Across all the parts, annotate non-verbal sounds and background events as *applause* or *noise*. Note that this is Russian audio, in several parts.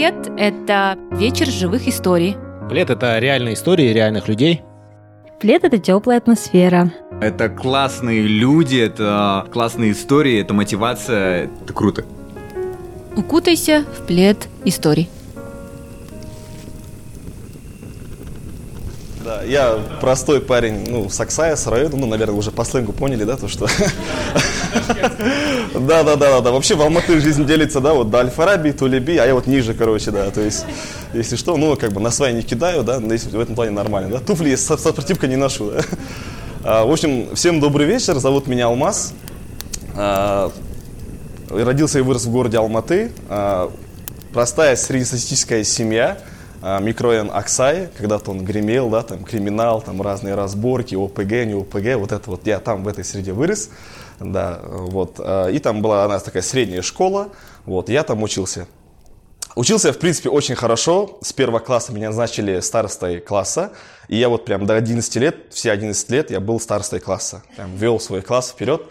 Плед – это вечер живых историй. Плед – это реальные истории реальных людей. Плед – это теплая атмосфера. Это классные люди, это классные истории, это мотивация, это круто. Укутайся в плед историй. Я простой парень, ну, с Оксая, с района, ну, наверное, уже по сленгу поняли, да, то, что... *laughs* Да, да, да, да, вообще в Алматы жизнь делится, да, вот до Альфараби, Тулеби, а я вот ниже, короче, да, то есть, если что, ну, как бы на свои не кидаю, да, в этом плане нормально, да, туфли сопротивка не ношу, да. *laughs* В общем, всем добрый вечер, зовут меня Алмаз, а, родился и вырос в городе Алматы, а, простая среднестатистическая семья, микрорайон Аксай, когда-то он гремел, да, там криминал, там разные разборки, ОПГ, не ОПГ, вот это вот я там в этой среде вырос, да, вот, и там была у нас такая средняя школа, вот, я там учился. Учился я, в принципе, очень хорошо. С первого класса меня назначили старостой класса. И я вот прям до 11 лет, все 11 лет я был старостой класса. Прям вел свой класс вперед.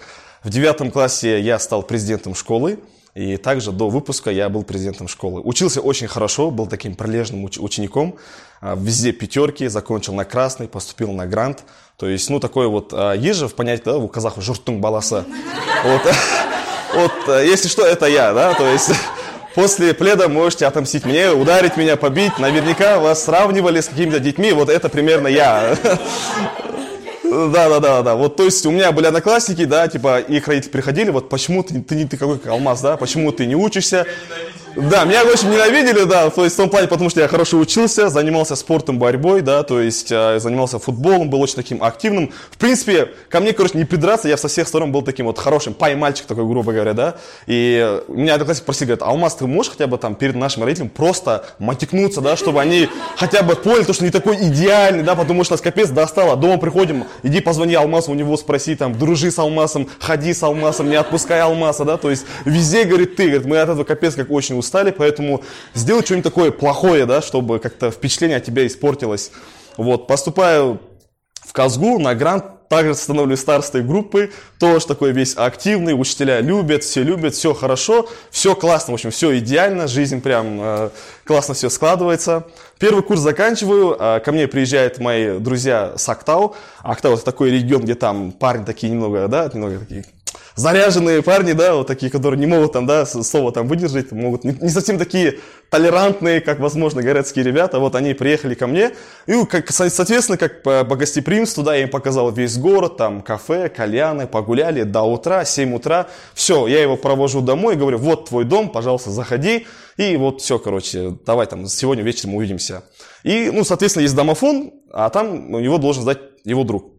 В девятом классе я стал президентом школы. И также до выпуска я был президентом школы. Учился очень хорошо, был таким прилежным уч- учеником. А, везде пятерки, закончил на красный, поступил на грант. То есть, ну, такой вот а, ежев, понять, да, у казахов журтун баласа. Вот, *laughs* вот, э, если что, это я, да, то есть... *laughs* После пледа можете отомстить мне, ударить меня, побить. Наверняка вас сравнивали с какими-то детьми. Вот это примерно я. *laughs* Да, да, да, да. Вот, то есть у меня были одноклассники, да, типа их родители приходили, вот почему ты, ты ты какой алмаз, да, почему ты не учишься? Да, меня очень ненавидели, да, то есть в том плане, потому что я хорошо учился, занимался спортом, борьбой, да, то есть э, занимался футболом, был очень таким активным. В принципе, ко мне, короче, не придраться, я со всех сторон был таким вот хорошим пай-мальчик такой, грубо говоря, да. И меня одноклассник просили, говорят, Алмаз, ты можешь хотя бы там перед нашими родителями просто матекнуться, да, чтобы они хотя бы поняли, то, что не такой идеальный, да, потому что нас капец достало. Дома приходим, иди позвони Алмазу, у него спроси, там, дружи с Алмазом, ходи с Алмазом, не отпускай Алмаза, да, то есть везде, говорит, ты, говорит, мы от этого капец как очень устали, поэтому сделай что-нибудь такое плохое, да, чтобы как-то впечатление от тебя испортилось. Вот, поступаю в Казгу на грант, также становлюсь старостой группы, тоже такой весь активный, учителя любят, все любят, все хорошо, все классно, в общем, все идеально, жизнь прям э, классно все складывается. Первый курс заканчиваю, э, ко мне приезжают мои друзья с Актау. Актау это такой регион, где там парни такие немного, да, немного такие заряженные парни, да, вот такие, которые не могут там, да, слово там выдержать, могут не, не совсем такие толерантные, как, возможно, городские ребята, вот они приехали ко мне, и, как, соответственно, как по, по гостеприимству, да, я им показал весь город, там, кафе, кальяны, погуляли до утра, 7 утра, все, я его провожу домой, говорю, вот твой дом, пожалуйста, заходи, и вот все, короче, давай там, сегодня вечером увидимся. И, ну, соответственно, есть домофон, а там у него должен сдать его друг.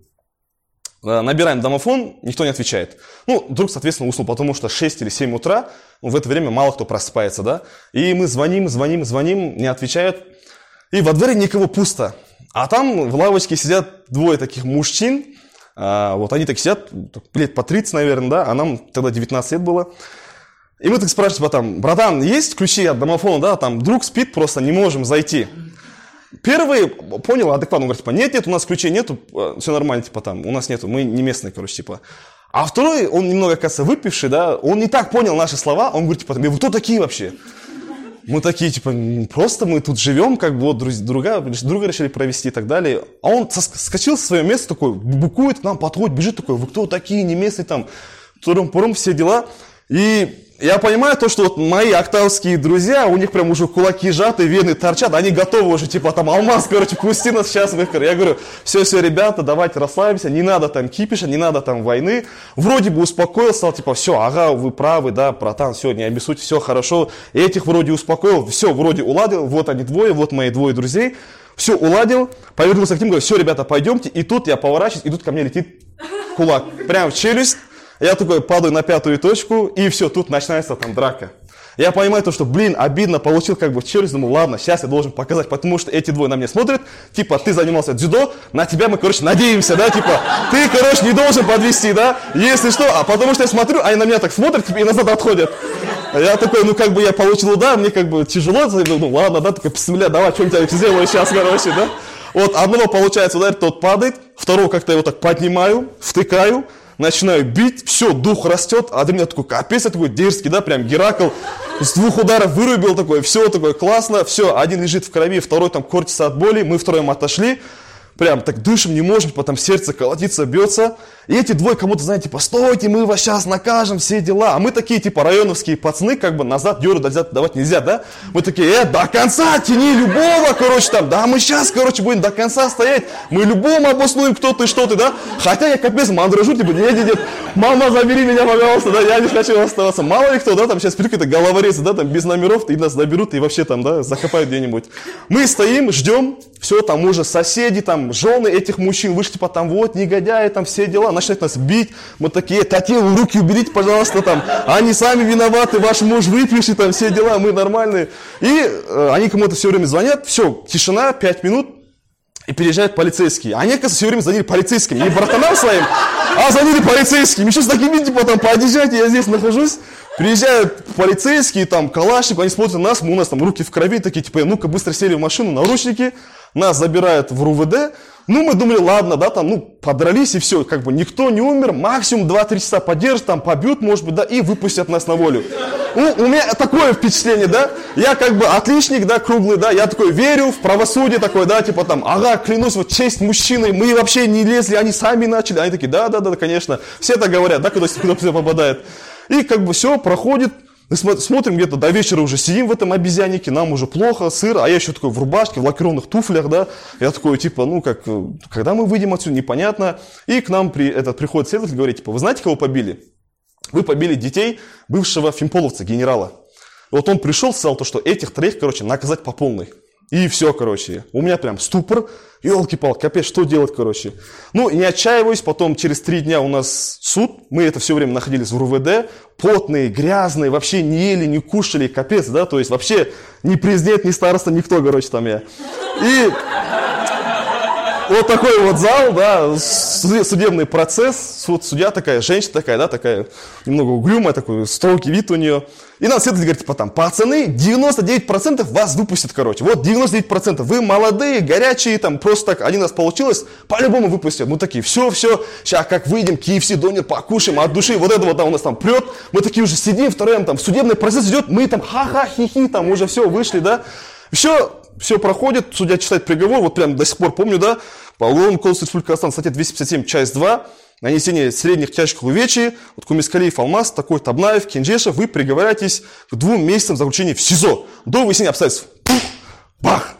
Э, набираем домофон, никто не отвечает. Ну, друг, соответственно, уснул, потому что 6 или 7 утра, ну, в это время мало кто просыпается, да. И мы звоним, звоним, звоним, не отвечают. И во дворе никого пусто. А там в лавочке сидят двое таких мужчин, а, вот они так сидят, лет по 30, наверное, да, а нам тогда 19 лет было. И мы так спрашиваем, типа, там, братан, есть ключи от домофона, да, там, друг спит, просто не можем зайти. Первый понял адекватно, он говорит, типа, нет, нет, у нас ключей нету, э, все нормально, типа, там, у нас нету, мы не местные, короче, типа. А второй, он немного, кажется, выпивший, да, он не так понял наши слова, он говорит, типа, вы кто такие вообще? Мы такие, типа, просто мы тут живем, как бы, вот, друга, друга решили провести и так далее. А он скачил со своего места такой, букует к нам, подходит, бежит такой, вы кто такие, не местные, там, туром-пуром, все дела. И я понимаю то, что вот мои октавские друзья, у них прям уже кулаки сжаты, вены торчат, они готовы уже, типа, там, алмаз, короче, пусти нас сейчас в их Я говорю, все-все, ребята, давайте расслабимся, не надо там кипиша, не надо там войны. Вроде бы успокоил, стал, типа, все, ага, вы правы, да, братан, все, не обессудьте, все хорошо. Этих вроде успокоил, все, вроде уладил, вот они двое, вот мои двое друзей. Все уладил, повернулся к ним, говорю, все, ребята, пойдемте. И тут я поворачиваюсь, и тут ко мне летит кулак, прям в челюсть. Я такой падаю на пятую точку, и все, тут начинается там драка. Я понимаю то, что, блин, обидно, получил как бы челюсть, думаю, ладно, сейчас я должен показать, потому что эти двое на меня смотрят, типа, ты занимался дзюдо, на тебя мы, короче, надеемся, да, типа, ты, короче, не должен подвести, да, если что, а потому что я смотрю, они на меня так смотрят, типа, и назад отходят. Я такой, ну, как бы я получил удар, мне как бы тяжело, ну, ладно, да, такой, бля, давай, что-нибудь я сделаю сейчас, короче, да. Вот одного получается удар, тот падает, второго как-то его так поднимаю, втыкаю, начинаю бить, все, дух растет, а для меня такой, капец, я такой дерзкий, да, прям Геракл, с двух ударов вырубил такой, все такое классно, все, один лежит в крови, второй там корчится от боли, мы втроем отошли, прям так дышим не можем, потом сердце колотится, бьется. И эти двое кому-то, знаете, типа, стойте, мы вас сейчас накажем, все дела. А мы такие, типа, районовские пацаны, как бы назад дёру давать нельзя, да? Мы такие, э, до конца тяни любого, короче, там, да, мы сейчас, короче, будем до конца стоять, мы любому обоснуем, кто ты, что ты, да? Хотя я капец мандражу, типа, нет, нет, нет, мама, забери меня, пожалуйста, да, я не хочу оставаться. Мало ли кто, да, там сейчас придет какой-то головорез, да, там, без номеров, и нас заберут, и вообще там, да, закопают где-нибудь. Мы стоим, ждем, все, там уже соседи, там, жены этих мужчин вышли, типа, там, вот, негодяи, там, все дела, начинают нас бить. Мы такие, Татьяна, руки уберите, пожалуйста, там, они сами виноваты, ваш муж выпивший, там, все дела, мы нормальные. И э, они кому-то все время звонят, все, тишина, пять минут, и приезжают полицейские. Они, оказывается, все время звонили полицейским. Не братанам своим, а звонили полицейским. Еще с такими, типа, там, поодержайте, я здесь нахожусь. Приезжают полицейские, там, калашник, они смотрят на нас, мы, у нас там руки в крови, такие, типа, ну-ка, быстро сели в машину, наручники, нас забирают в РУВД, ну, мы думали, ладно, да, там, ну, подрались и все, как бы никто не умер, максимум 2-3 часа подержат, там, побьют, может быть, да, и выпустят нас на волю. Ну, у меня такое впечатление, да, я как бы отличник, да, круглый, да, я такой верю в правосудие такое, да, типа там, ага, клянусь, вот честь мужчины, мы вообще не лезли, они сами начали, они такие, да, да, да, конечно, все так говорят, да, когда кто-то попадает. И как бы все проходит, мы смотрим где-то до вечера уже сидим в этом обезьяннике, нам уже плохо, сыр, а я еще такой в рубашке, в лакированных туфлях, да. Я такой, типа, ну как, когда мы выйдем отсюда, непонятно. И к нам при, этот, приходит следователь, говорит, типа, вы знаете, кого побили? Вы побили детей бывшего фимполовца, генерала. Вот он пришел, сказал то, что этих троих, короче, наказать по полной. И все, короче. У меня прям ступор. Елки-палки, капец, что делать, короче. Ну, не отчаиваюсь, потом через три дня у нас суд. Мы это все время находились в РУВД. Потные, грязные, вообще не ели, не кушали, капец, да. То есть вообще ни президент, ни староста, никто, короче, там я. И вот такой вот зал, да, судебный процесс, суд, судья такая, женщина такая, да, такая немного угрюмая, такой строгий вид у нее. И нам следователь говорит, типа там, пацаны, 99% вас выпустят, короче. Вот 99%, вы молодые, горячие, там, просто так, один раз получилось, по-любому выпустят. Мы такие, все, все, сейчас как выйдем, KFC, донер покушаем от души, вот это вот там у нас там прет. Мы такие уже сидим втроем, там, судебный процесс идет, мы там ха-ха, хи-хи, там уже все, вышли, да. Все, все проходит, судья читает приговор, вот прям до сих пор помню, да, по уголовному кодексу Республики Казахстан, статья 257, часть 2, нанесение средних тяжких увечий, вот Кумискалиев, Алмаз, такой Табнаев, Кенжешев, вы приговариваетесь к двум месяцам заключения в СИЗО до выяснения обстоятельств. Пух, бах!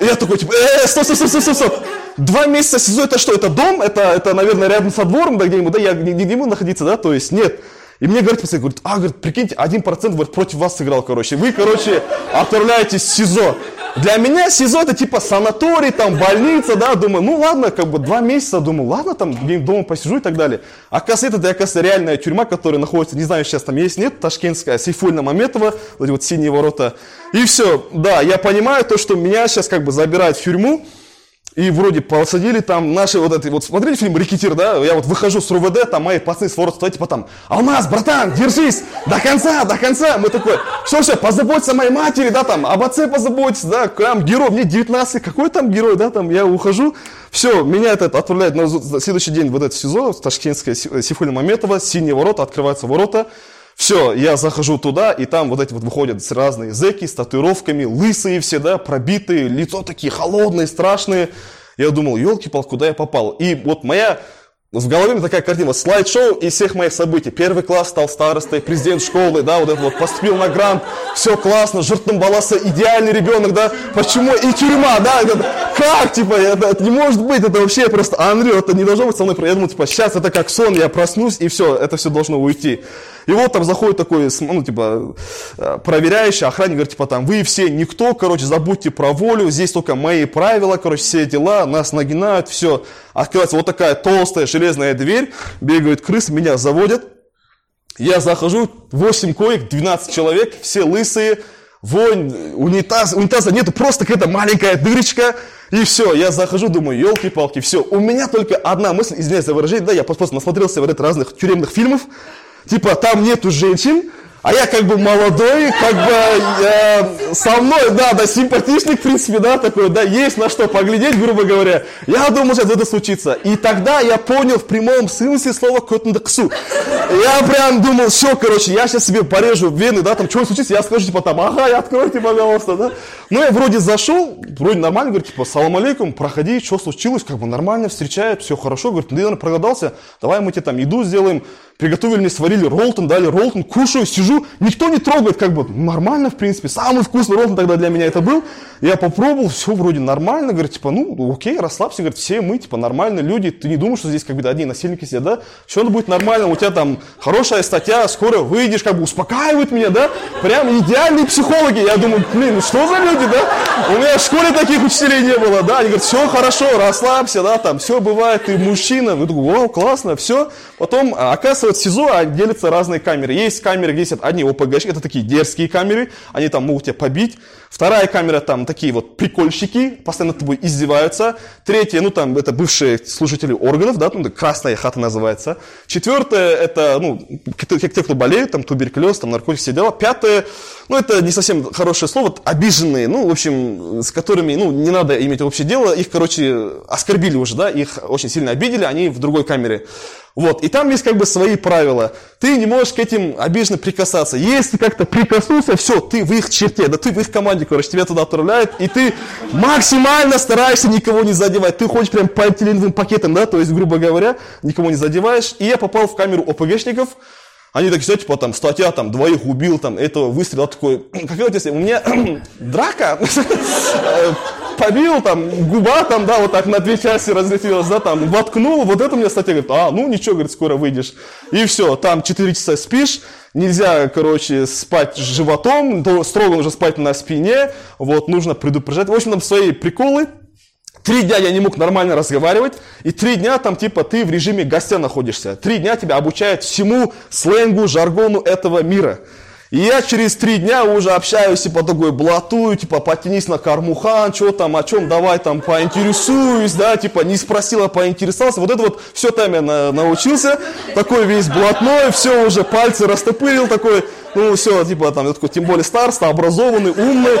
И я такой, типа, э, стоп, стоп, стоп, стоп, стоп. Два месяца СИЗО, это что, это дом? Это, это наверное, рядом со двором, да, где-нибудь, да, я не, не буду находиться, да, то есть, нет. И мне говорит пацан, говорит, а, говорит, прикиньте, один процент, говорит, против вас сыграл, короче. Вы, короче, отправляетесь в СИЗО. Для меня СИЗО это типа санаторий, там, больница, да, думаю, ну ладно, как бы два месяца, думаю, ладно, там, дома посижу и так далее. Оказывается, это, оказывается, реальная тюрьма, которая находится, не знаю, сейчас там есть, нет, Ташкентская, Сейфульна Маметова, вот эти вот синие ворота. И все, да, я понимаю то, что меня сейчас как бы забирают в тюрьму, и вроде посадили там наши вот эти, вот смотрели фильм «Рекетир», да? Я вот выхожу с РУВД, там мои пацаны с ворот стоят, типа там, «Алмаз, братан, держись, до конца, до конца!» Мы такой, все, все, позаботься о моей матери, да, там, об отце позаботься, да, прям герой, мне 19, какой там герой, да, там, я ухожу, все, меня этот отправляют на следующий день в этот СИЗО, Ташкентская, Сифуля Маметова, синие ворота, открываются ворота, все, я захожу туда, и там вот эти вот выходят разные зеки с татуировками, лысые все, да, пробитые, лицо такие холодные, страшные. Я думал, елки-пал, куда я попал? И вот моя в голове такая картина, слайд-шоу из всех моих событий. Первый класс стал старостой, президент школы, да, вот это вот, поступил на грант, все классно, жертвом баласа, идеальный ребенок, да, почему, и тюрьма, да, как, типа, это, это не может быть, это вообще просто Андрю, это не должно быть со мной, я думаю, типа, сейчас это как сон, я проснусь, и все, это все должно уйти. И вот там заходит такой, ну, типа, э, проверяющий, охранник говорит, типа, там, вы все никто, короче, забудьте про волю, здесь только мои правила, короче, все дела, нас нагинают, все. Открывается вот такая толстая железная дверь, бегают крысы, меня заводят. Я захожу, 8 коек, 12 человек, все лысые, вонь, унитаз, унитаза нету, просто какая-то маленькая дырочка, и все, я захожу, думаю, елки-палки, все. У меня только одна мысль, извиняюсь за выражение, да, я просто насмотрелся в разных тюремных фильмов, Типа, там нету женщин, А я как бы молодой, как бы э, со мной, да, да, симпатичный, в принципе, да, такой, да, есть на что поглядеть, грубо говоря. Я думал, сейчас это случится. И тогда я понял в прямом смысле слова «котндаксу». Я прям думал, все, короче, я сейчас себе порежу вены, да, там, что случится, я скажу, типа, там, ага, откройте, пожалуйста, да. Ну, я вроде зашел, вроде нормально, говорю, типа, салам алейкум, проходи, что случилось, как бы нормально встречают, все хорошо, говорит, ты, наверное, проголодался, давай мы тебе там еду сделаем, приготовили мне, сварили роллтон, дали роллтон, кушаю, сижу, никто не трогает, как бы нормально, в принципе, самый вкусный роллтон тогда для меня это был. Я попробовал, все вроде нормально, говорит, типа, ну, окей, расслабься, говорит, все мы, типа, нормальные люди, ты не думаешь, что здесь как бы одни насильники сидят, да? Все будет нормально, у тебя там хорошая статья, скоро выйдешь, как бы успокаивают меня, да? Прям идеальные психологи. Я думаю, блин, ну что за люди, да? У меня в школе таких учителей не было, да? Они говорят, все хорошо, расслабься, да, там, все бывает, ты мужчина. Я думаю, вау, классно, все. Потом, оказывается, СИЗО а, делятся разные камеры. Есть камеры, где сидят одни ОПГшки, это такие дерзкие камеры, они там могут тебя побить. Вторая камера, там такие вот прикольщики, постоянно тобой издеваются. Третья, ну там, это бывшие служители органов, да, ну, красная хата называется. Четвертая, это, ну, те, кто болеют, там, туберкулез, там, наркотики, все дела. Пятое, ну, это не совсем хорошее слово, обиженные, ну, в общем, с которыми, ну, не надо иметь общее дело. Их, короче, оскорбили уже, да, их очень сильно обидели, они в другой камере. Вот, и там есть как бы свои правила. Ты не можешь к этим обиженно прикасаться. Если как-то прикоснулся, все, ты в их черте, да ты в их команде, короче, тебя туда отправляют, и ты максимально стараешься никого не задевать. Ты ходишь прям полиэтиленовым пакетом, да, то есть, грубо говоря, никого не задеваешь. И я попал в камеру ОПГшников, они такие, все, типа, там, статья, там, двоих убил, там, этого выстрела, такой, как вот если у меня *clears throat* драка, *laughs* побил, там, губа, там, да, вот так на две части разлетелась, да, там, воткнул, вот это мне статья, говорит, а, ну, ничего, говорит, скоро выйдешь. И все, там 4 часа спишь, нельзя, короче, спать животом, строго нужно спать на спине, вот, нужно предупреждать. В общем, там свои приколы, Три дня я не мог нормально разговаривать, и три дня там типа ты в режиме гостя находишься. Три дня тебя обучают всему сленгу, жаргону этого мира. И я через три дня уже общаюсь, типа, такой, блатую, типа, потянись на кармухан, что там, о чем, давай там поинтересуюсь, да, типа, не спросила, поинтересовался. Вот это вот все там я на, научился, такой весь блатной, все уже пальцы растопырил, такой, ну, все, типа, там, я такой, тем более староста, образованный, умный,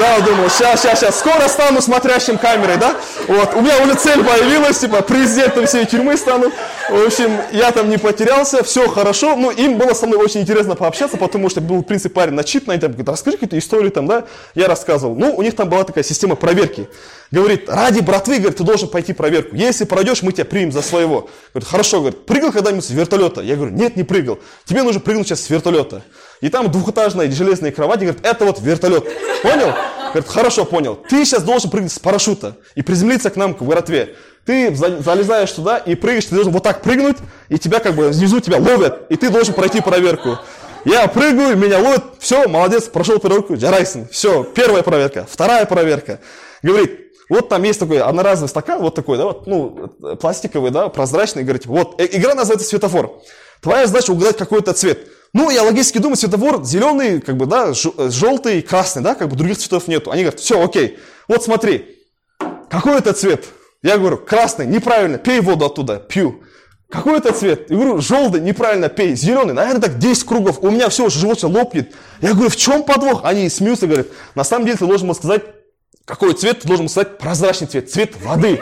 да, думал, сейчас, сейчас, сейчас, скоро стану смотрящим камерой, да, вот, у меня уже цель появилась, типа, президентом всей тюрьмы стану, в общем, я там не потерялся, все хорошо, ну, им было со мной очень интересно пообщаться, потому что был, в принципе, парень начитанный, там, говорит, расскажи какие-то истории там, да, я рассказывал, ну, у них там была такая система проверки, говорит, ради братвы, говорит, ты должен пойти проверку, если пройдешь, мы тебя примем за своего, говорит, хорошо, говорит, прыгал когда-нибудь с вертолета, я говорю, нет, не прыгал, тебе нужно прыгнуть сейчас с вертолета, и там двухэтажные железные кровати, говорит, это вот вертолет. Понял? Говорит, хорошо, понял. Ты сейчас должен прыгнуть с парашюта и приземлиться к нам к воротве. Ты залезаешь туда и прыгаешь, ты должен вот так прыгнуть, и тебя как бы внизу тебя ловят, и ты должен пройти проверку. Я прыгаю, меня ловят, все, молодец, прошел проверку, Джарайсон, все, первая проверка, вторая проверка. Говорит, вот там есть такой одноразовый стакан, вот такой, да, вот, ну, пластиковый, да, прозрачный, говорит, вот, э, игра называется светофор. Твоя задача угадать какой-то цвет. Ну, я логически думаю, светофор зеленый, как бы, да, желтый, красный, да, как бы других цветов нету. Они говорят, все, окей, вот смотри, какой это цвет? Я говорю, красный, неправильно, пей воду оттуда, пью. Какой это цвет? Я говорю, желтый, неправильно, пей. Зеленый, наверное, так 10 кругов. У меня все, живот лопнет. Я говорю, в чем подвох? Они смеются, говорят, на самом деле ты должен был сказать какой цвет? Ты должен сказать прозрачный цвет, цвет воды.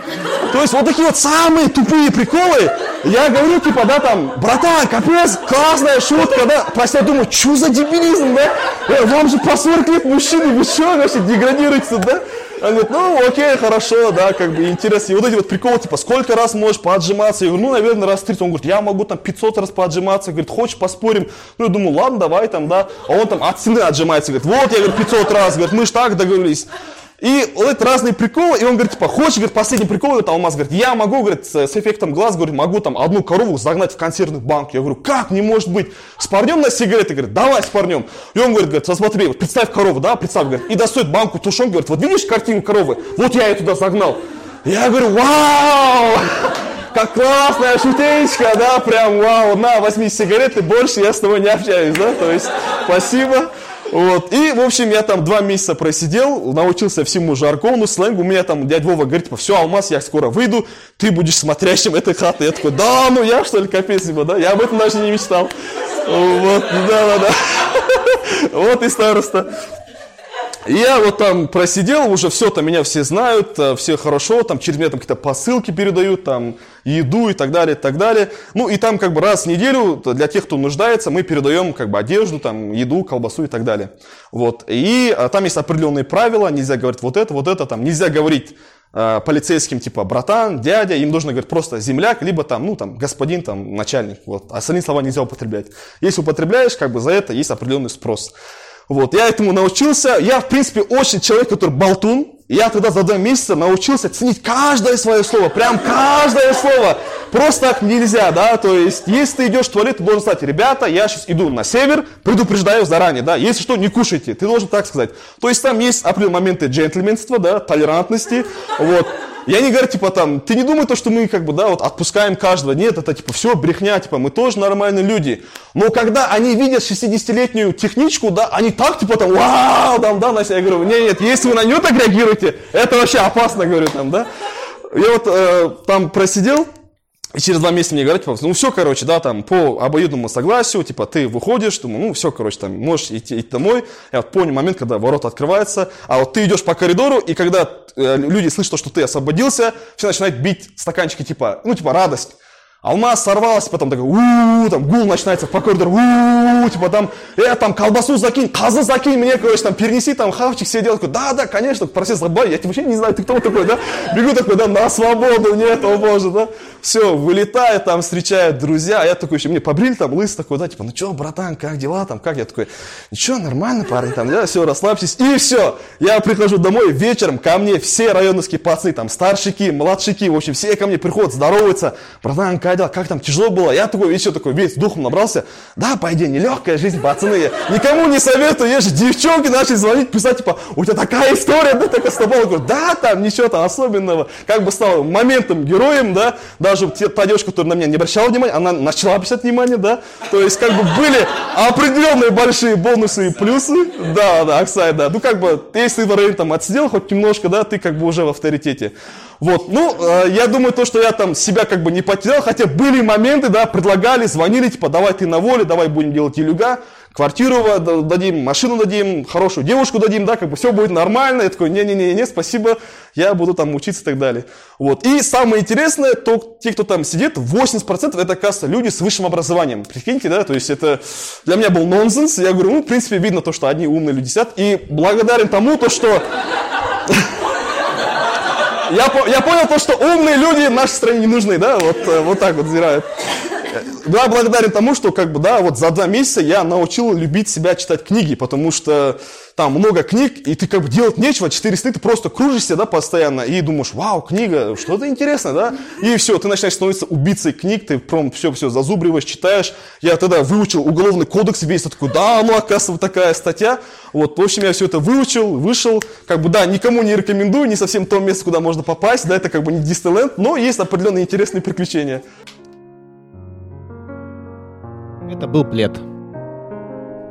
То есть вот такие вот самые тупые приколы. Я говорю, типа, да, там, братан, капец, классная шутка, да. Просто я думаю, что за дебилизм, да? Э, вам же по 40 лет мужчины, вы что, вообще деградируете, да? Он говорит, ну, окей, хорошо, да, как бы интересно. И вот эти вот приколы, типа, сколько раз можешь поотжиматься? Я говорю, ну, наверное, раз 30. Он говорит, я могу там 500 раз поотжиматься. Говорит, хочешь, поспорим? Ну, я думаю, ладно, давай там, да. А он там от стены отжимается. Говорит, вот, я говорю, 500 раз. Говорит, мы ж так договорились. И вот это разные приколы, и он говорит, типа, хочешь, говорит, последний прикол, это Алмаз говорит, я могу, говорит, с, эффектом глаз, говорит, могу там одну корову загнать в консервный банк. Я говорю, как, не может быть, с парнем на сигареты, говорит, давай с парнем. И он говорит, говорит, смотри, вот представь корову, да, представь, говорит, и достает банку тушенки, говорит, вот видишь картину коровы, вот я ее туда загнал. Я говорю, вау, *laughs* как классная шутечка, да, прям вау, на, возьми сигареты, больше я с тобой не общаюсь, да, то есть, спасибо. Вот. И, в общем, я там два месяца просидел, научился всему жаргону, сленгу. У меня там дядя Вова говорит, типа, все, Алмаз, я скоро выйду, ты будешь смотрящим этой хаты. Я такой, да, ну я что ли, капец, типа, да? Я об этом даже не мечтал. Вот, да-да-да. *laughs* Вот и староста. И я вот там просидел, уже все, там меня все знают, э, все хорошо, там через меня там какие-то посылки передают, там еду и так далее, и так далее. Ну и там как бы раз в неделю для тех, кто нуждается, мы передаем как бы одежду, там еду, колбасу и так далее. Вот. И а, там есть определенные правила, нельзя говорить вот это, вот это, там нельзя говорить э, полицейским типа братан, дядя, им нужно говорить просто земляк, либо там, ну там господин, там начальник, вот. Остальные слова нельзя употреблять. Если употребляешь, как бы за это есть определенный спрос. Вот, я этому научился. Я, в принципе, очень человек, который болтун. Я тогда за два месяца научился ценить каждое свое слово, прям каждое слово. Просто так нельзя, да, то есть, если ты идешь в туалет, ты должен сказать, ребята, я сейчас иду на север, предупреждаю заранее, да, если что, не кушайте, ты должен так сказать. То есть, там есть определенные моменты джентльменства, да, толерантности, вот. Я не говорю, типа, там, ты не думай то, что мы, как бы, да, вот отпускаем каждого. Нет, это, типа, все брехня, типа, мы тоже нормальные люди. Но когда они видят 60-летнюю техничку, да, они так, типа, там, вау, там, да, Настя, я говорю, нет, нет, если вы на нее так реагируете, это вообще опасно, говорю, там, да. Я вот э, там просидел, и через два месяца мне говорят, типа, ну все, короче, да, там по обоюдному согласию, типа ты выходишь, думаю, ну все, короче, там можешь идти, идти домой. Я вот понял момент, когда ворота открываются, а вот ты идешь по коридору, и когда э, люди слышат, что ты освободился, все начинают бить стаканчики, типа, ну типа радость. Алмаз сорвалась, потом такой, у там гул начинается по коридору, у типа там, э, там колбасу закинь, козы закинь мне, короче, там перенеси, там хавчик делают, такой, да, да, конечно, процесс забавный, я тебя вообще не знаю, ты кто такой, да, бегу такой, да, на свободу, нет, о боже, да, все, вылетаю, там встречают друзья, а я такой еще, мне побрили там лыс такой, да, типа, ну что, братан, как дела, там, как, я такой, ничего, нормально, парень, там, я все, расслабьтесь, и все, я прихожу домой, вечером ко мне все районовские пацаны, там, старшики, младшики, в общем, все ко мне приходят, здороваются, братан, как дела, как там, тяжело было, я такой, еще такой, весь духом набрался, да, по идее, нелегкая жизнь, пацаны, никому не советую, же девчонки начали звонить, писать, типа, у тебя такая история, да, такая с я говорю, да, там, ничего там особенного, как бы стал моментом, героем, да, даже та девушка, которая на меня не обращала внимания, она начала обращать внимание, да, то есть, как бы, были определенные большие бонусы и плюсы, да, да, Аксай, да, ну, как бы, если ты там отсидел хоть немножко, да, ты как бы уже в авторитете, вот, ну, э, я думаю, то, что я там себя как бы не потерял, хотя были моменты, да, предлагали, звонили, типа, давай ты на воле, давай будем делать илюга, квартиру дадим, машину дадим, хорошую девушку дадим, да, как бы все будет нормально. Я такой, не-не-не, спасибо, я буду там учиться и так далее. Вот. И самое интересное, то, те, кто там сидит, 80% это, оказывается, люди с высшим образованием. Прикиньте, да, то есть это для меня был нонсенс. Я говорю, ну, в принципе, видно то, что одни умные люди сидят. И благодарен тому, то, что я, я понял то, что умные люди нашей стране не нужны, да, вот, э, вот так вот зирают. Да, благодарен тому, что как бы, да, вот за два месяца я научил любить себя читать книги, потому что там много книг, и ты как бы делать нечего, четыре стыды, ты просто кружишься, да, постоянно, и думаешь, вау, книга, что-то интересное, да, и все, ты начинаешь становиться убийцей книг, ты прям все-все зазубриваешь, читаешь, я тогда выучил уголовный кодекс весь, такой, да, ну, оказывается, такая статья, вот, в общем, я все это выучил, вышел, как бы, да, никому не рекомендую, не совсем то место, куда можно попасть, да, это как бы не Диснейленд, но есть определенные интересные приключения. Это был плед.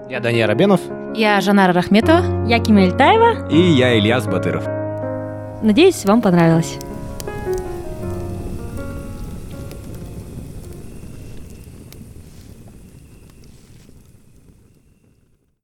Я Даня Рабенов. Я Жанара Рахметова. Я Кимель Таева. И я Ильяс Батыров. Надеюсь, вам понравилось.